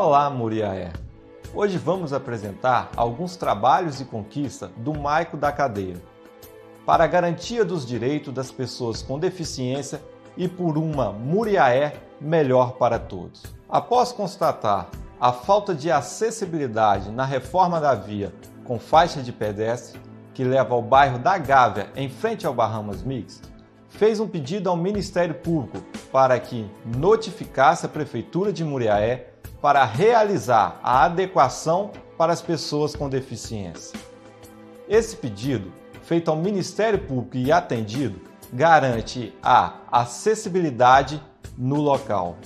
Olá, Muriaé! Hoje vamos apresentar alguns trabalhos e conquistas do Maico da Cadeira para a garantia dos direitos das pessoas com deficiência e por uma Muriaé melhor para todos. Após constatar a falta de acessibilidade na reforma da via com faixa de pedestre que leva ao bairro da Gávea em frente ao Bahamas Mix, fez um pedido ao Ministério Público para que notificasse a Prefeitura de Muriaé para realizar a adequação para as pessoas com deficiência. Esse pedido, feito ao Ministério Público e atendido, garante a acessibilidade no local.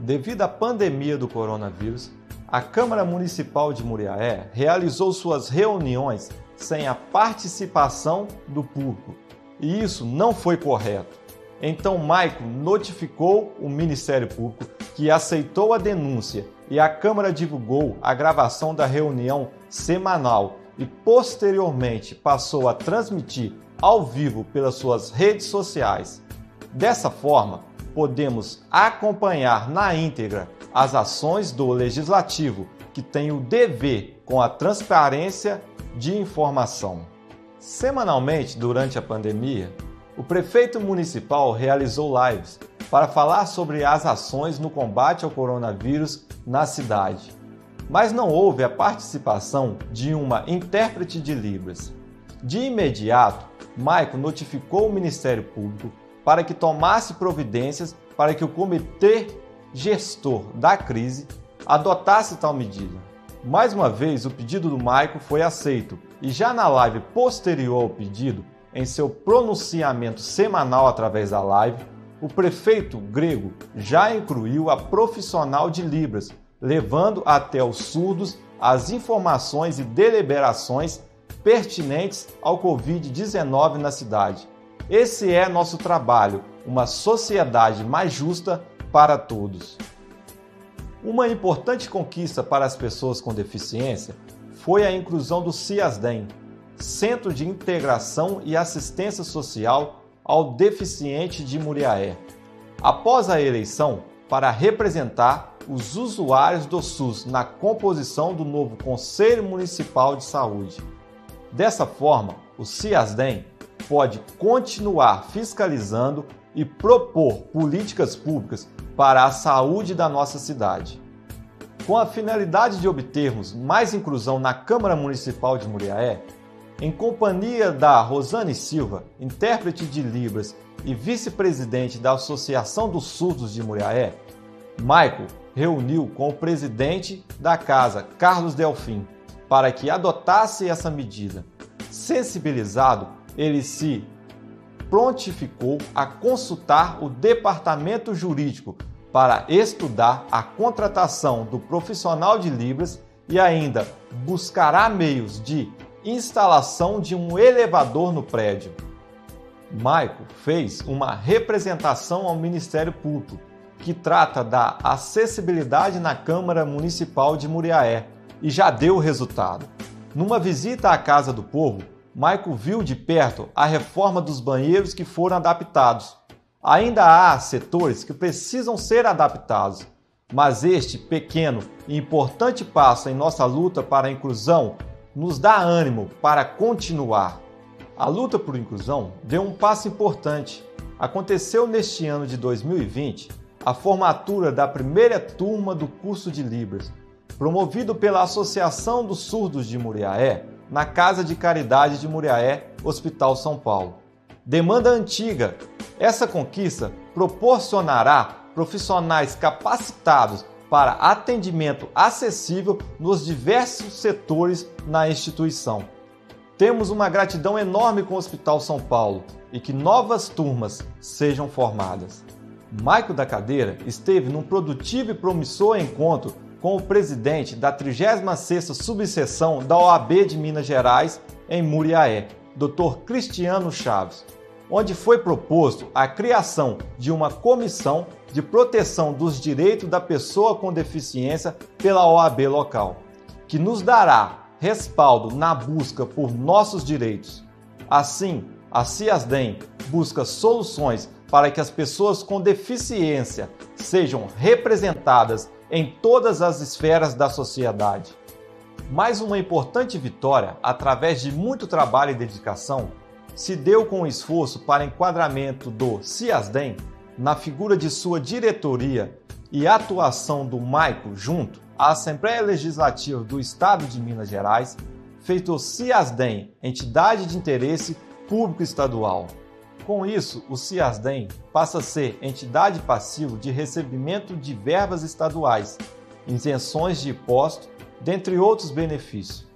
Devido à pandemia do coronavírus, a Câmara Municipal de Muriaé realizou suas reuniões sem a participação do público, e isso não foi correto. Então, Maico notificou o Ministério Público que aceitou a denúncia e a Câmara divulgou a gravação da reunião semanal e posteriormente passou a transmitir ao vivo pelas suas redes sociais. Dessa forma, podemos acompanhar na íntegra as ações do legislativo, que tem o dever com a transparência de informação. Semanalmente, durante a pandemia, o prefeito municipal realizou lives para falar sobre as ações no combate ao coronavírus na cidade. Mas não houve a participação de uma intérprete de Libras. De imediato, Maico notificou o Ministério Público para que tomasse providências para que o comitê gestor da crise adotasse tal medida. Mais uma vez, o pedido do Maico foi aceito e já na live posterior ao pedido, em seu pronunciamento semanal através da live, o prefeito grego já incluiu a profissional de Libras, levando até os surdos as informações e deliberações pertinentes ao Covid-19 na cidade. Esse é nosso trabalho, uma sociedade mais justa para todos. Uma importante conquista para as pessoas com deficiência foi a inclusão do CIASDEM, Centro de Integração e Assistência Social ao Deficiente de Muriaé, após a eleição para representar os usuários do SUS na composição do novo Conselho Municipal de Saúde. Dessa forma, o CIASDEM pode continuar fiscalizando e propor políticas públicas para a saúde da nossa cidade. Com a finalidade de obtermos mais inclusão na Câmara Municipal de Muriaé, em companhia da Rosane Silva, intérprete de Libras e vice-presidente da Associação dos Surdos de Muriaé, Michael reuniu com o presidente da casa, Carlos Delfim, para que adotasse essa medida. Sensibilizado, ele se prontificou a consultar o departamento jurídico para estudar a contratação do profissional de Libras e ainda buscará meios de instalação de um elevador no prédio. Maico fez uma representação ao Ministério Público que trata da acessibilidade na Câmara Municipal de Muriaé e já deu resultado. Numa visita à Casa do Povo, Maico viu de perto a reforma dos banheiros que foram adaptados. Ainda há setores que precisam ser adaptados, mas este pequeno e importante passo em nossa luta para a inclusão nos dá ânimo para continuar. A luta por inclusão deu um passo importante. Aconteceu neste ano de 2020 a formatura da primeira turma do curso de Libras, promovido pela Associação dos Surdos de Muriaé, na Casa de Caridade de Muriaé, Hospital São Paulo. Demanda antiga. Essa conquista proporcionará profissionais capacitados para atendimento acessível nos diversos setores na instituição. Temos uma gratidão enorme com o Hospital São Paulo e que novas turmas sejam formadas. Maico da Cadeira esteve num produtivo e promissor encontro com o presidente da 36ª subseção da OAB de Minas Gerais em Muriaé, Dr. Cristiano Chaves onde foi proposto a criação de uma comissão de proteção dos direitos da pessoa com deficiência pela OAB local, que nos dará respaldo na busca por nossos direitos. Assim, a CIASDEM busca soluções para que as pessoas com deficiência sejam representadas em todas as esferas da sociedade. Mais uma importante vitória, através de muito trabalho e dedicação, se deu com o esforço para enquadramento do CIASDEM na figura de sua diretoria e atuação do Maico junto à Assembleia Legislativa do Estado de Minas Gerais, fez do CIASDEM entidade de interesse público estadual. Com isso, o CIASDEM passa a ser entidade passiva de recebimento de verbas estaduais, isenções de imposto dentre outros benefícios.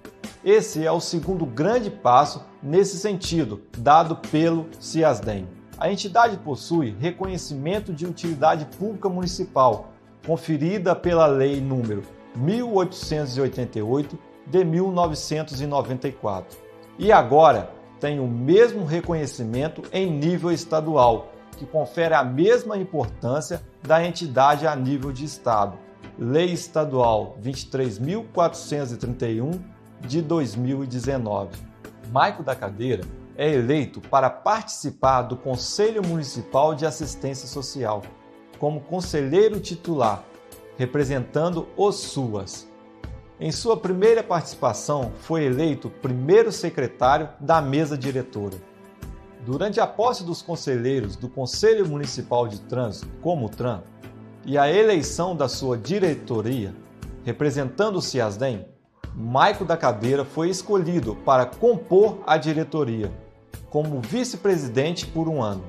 Esse é o segundo grande passo nesse sentido, dado pelo CIASDEM. A entidade possui reconhecimento de utilidade pública municipal, conferida pela Lei número 1888 de 1994. E agora tem o mesmo reconhecimento em nível estadual, que confere a mesma importância da entidade a nível de estado. Lei Estadual 23.431 de 2019. Maico da Cadeira é eleito para participar do Conselho Municipal de Assistência Social como conselheiro titular, representando os SUAS. Em sua primeira participação, foi eleito primeiro secretário da mesa diretora. Durante a posse dos conselheiros do Conselho Municipal de Trânsito, como TRAN, e a eleição da sua diretoria, representando o CIASDEM, Maico da Cadeira foi escolhido para compor a diretoria, como vice-presidente por um ano.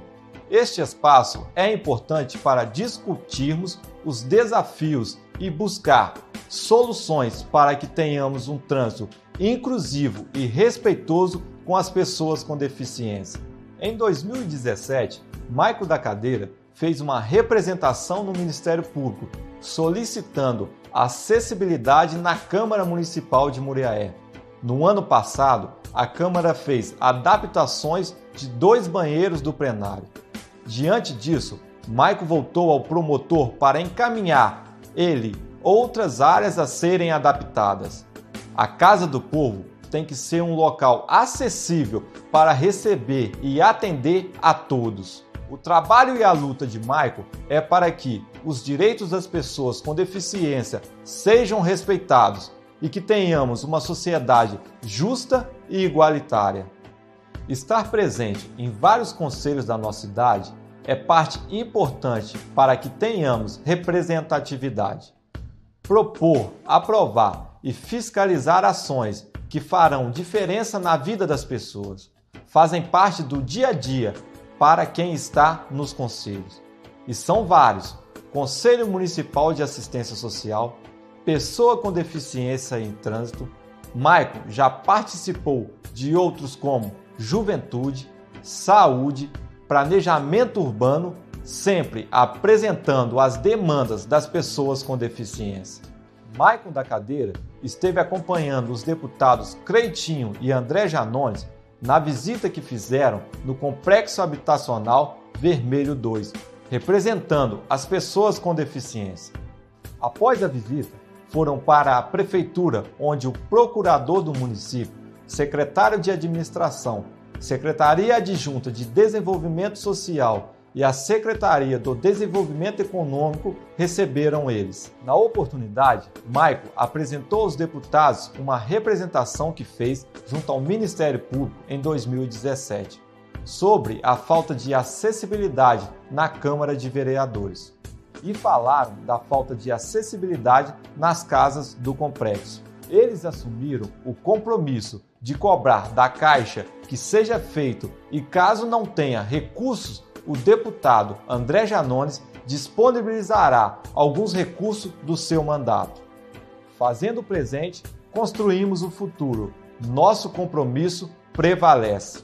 Este espaço é importante para discutirmos os desafios e buscar soluções para que tenhamos um trânsito inclusivo e respeitoso com as pessoas com deficiência. Em 2017, Maico da Cadeira fez uma representação no Ministério Público solicitando acessibilidade na Câmara Municipal de Muriaé. No ano passado, a Câmara fez adaptações de dois banheiros do plenário. Diante disso, Maico voltou ao promotor para encaminhar ele outras áreas a serem adaptadas. A Casa do Povo tem que ser um local acessível para receber e atender a todos. O trabalho e a luta de Michael é para que os direitos das pessoas com deficiência sejam respeitados e que tenhamos uma sociedade justa e igualitária. Estar presente em vários conselhos da nossa cidade é parte importante para que tenhamos representatividade. Propor, aprovar e fiscalizar ações que farão diferença na vida das pessoas fazem parte do dia a dia para quem está nos conselhos. E são vários: Conselho Municipal de Assistência Social, Pessoa com Deficiência em Trânsito. Maicon já participou de outros como Juventude, Saúde, Planejamento Urbano, sempre apresentando as demandas das pessoas com deficiência. Maicon da Cadeira esteve acompanhando os deputados Creitinho e André Janones na visita que fizeram no Complexo Habitacional Vermelho 2, representando as pessoas com deficiência. Após a visita, foram para a prefeitura, onde o procurador do município, secretário de administração, secretaria adjunta de desenvolvimento social e a Secretaria do Desenvolvimento Econômico receberam eles. Na oportunidade, Maico apresentou aos deputados uma representação que fez junto ao Ministério Público em 2017 sobre a falta de acessibilidade na Câmara de Vereadores e falaram da falta de acessibilidade nas casas do complexo. Eles assumiram o compromisso de cobrar da Caixa que seja feito e, caso não tenha recursos o deputado André Janones disponibilizará alguns recursos do seu mandato. Fazendo o presente, construímos o futuro. Nosso compromisso prevalece.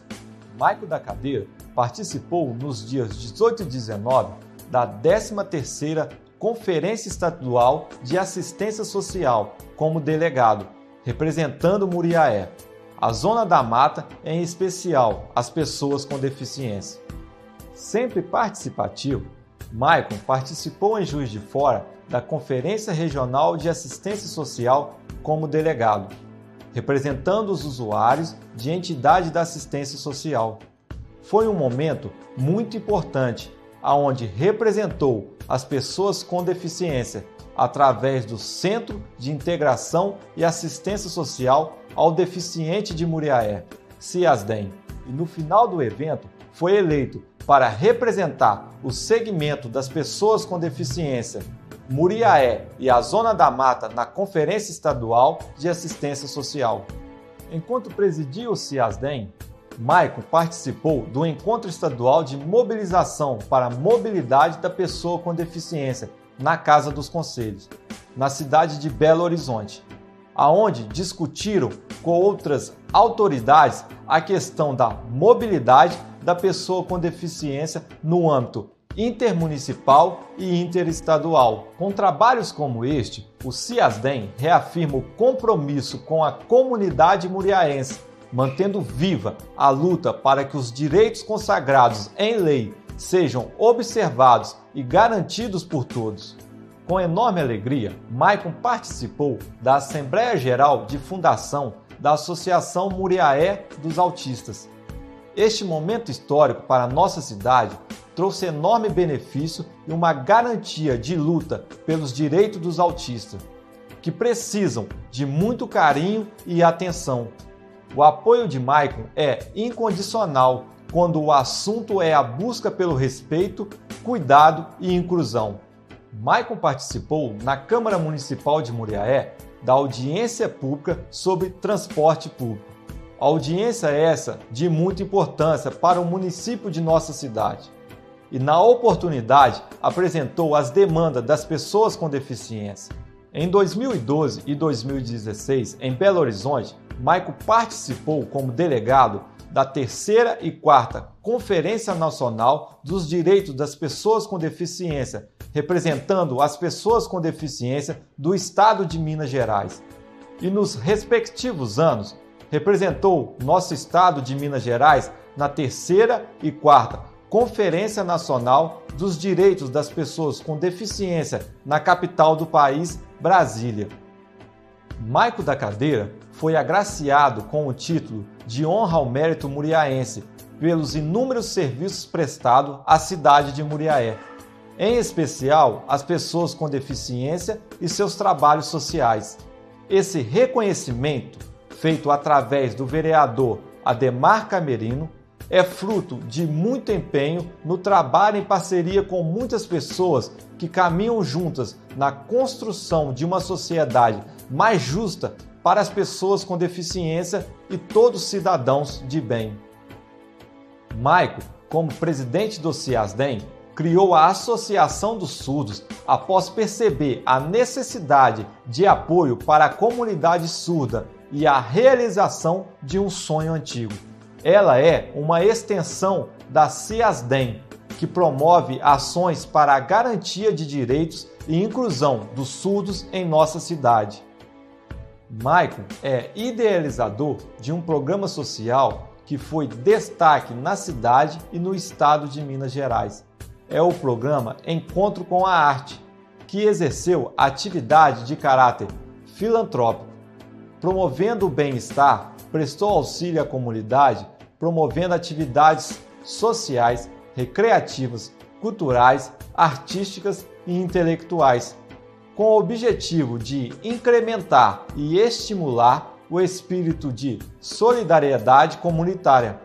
Maico da Cadeira participou nos dias 18 e 19 da 13ª Conferência Estadual de Assistência Social como delegado, representando Muriaé, a Zona da Mata, em especial as pessoas com deficiência. Sempre participativo, Maicon participou em Juiz de Fora da Conferência Regional de Assistência Social como delegado, representando os usuários de entidade da assistência social. Foi um momento muito importante aonde representou as pessoas com deficiência através do Centro de Integração e Assistência Social ao Deficiente de Muriaé, CIASDEM, e no final do evento foi eleito para representar o segmento das pessoas com deficiência Muriaé e a Zona da Mata na Conferência Estadual de Assistência Social. Enquanto presidia o CIASDEM, Maicon participou do Encontro Estadual de Mobilização para a Mobilidade da Pessoa com Deficiência na Casa dos Conselhos, na cidade de Belo Horizonte, aonde discutiram com outras autoridades a questão da mobilidade da pessoa com deficiência no âmbito intermunicipal e interestadual. Com trabalhos como este, o CIASDEM reafirma o compromisso com a comunidade muriaense, mantendo viva a luta para que os direitos consagrados em lei sejam observados e garantidos por todos. Com enorme alegria, Maicon participou da Assembleia Geral de Fundação da Associação Muriaé dos Autistas. Este momento histórico para a nossa cidade trouxe enorme benefício e uma garantia de luta pelos direitos dos autistas, que precisam de muito carinho e atenção. O apoio de Maicon é incondicional quando o assunto é a busca pelo respeito, cuidado e inclusão. Maicon participou na Câmara Municipal de Muriaé da audiência pública sobre transporte público. Audiência essa de muita importância para o município de nossa cidade e, na oportunidade, apresentou as demandas das pessoas com deficiência. Em 2012 e 2016, em Belo Horizonte, Maico participou como delegado da terceira e quarta Conferência Nacional dos Direitos das Pessoas com Deficiência, representando as pessoas com deficiência do Estado de Minas Gerais. E nos respectivos anos, representou nosso Estado de Minas Gerais na terceira e quarta Conferência Nacional dos Direitos das Pessoas com Deficiência na capital do país, Brasília. Maico da Cadeira foi agraciado com o título de Honra ao Mérito Muriaense pelos inúmeros serviços prestados à cidade de Muriaé, em especial às pessoas com deficiência e seus trabalhos sociais. Esse reconhecimento, feito através do vereador Ademar Camerino, é fruto de muito empenho no trabalho em parceria com muitas pessoas que caminham juntas na construção de uma sociedade mais justa para as pessoas com deficiência e todos cidadãos de bem. Maico, como presidente do CIASDEM, criou a Associação dos Surdos após perceber a necessidade de apoio para a comunidade surda e a realização de um sonho antigo. Ela é uma extensão da CIASDEM, que promove ações para a garantia de direitos e inclusão dos surdos em nossa cidade. Maicon é idealizador de um programa social que foi destaque na cidade e no estado de Minas Gerais. É o programa Encontro com a Arte, que exerceu atividade de caráter filantrópico, promovendo o bem-estar, prestou auxílio à comunidade promovendo atividades sociais, recreativas, culturais, artísticas e intelectuais, com o objetivo de incrementar e estimular o espírito de solidariedade comunitária.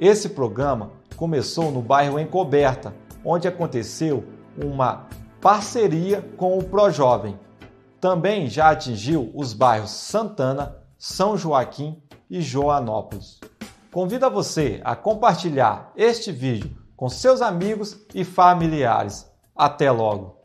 Esse programa começou no bairro Encoberta, onde aconteceu uma parceria com o ProJovem. Também já atingiu os bairros Santana, São Joaquim e Joanópolis. Convido você a compartilhar este vídeo com seus amigos e familiares. Até logo!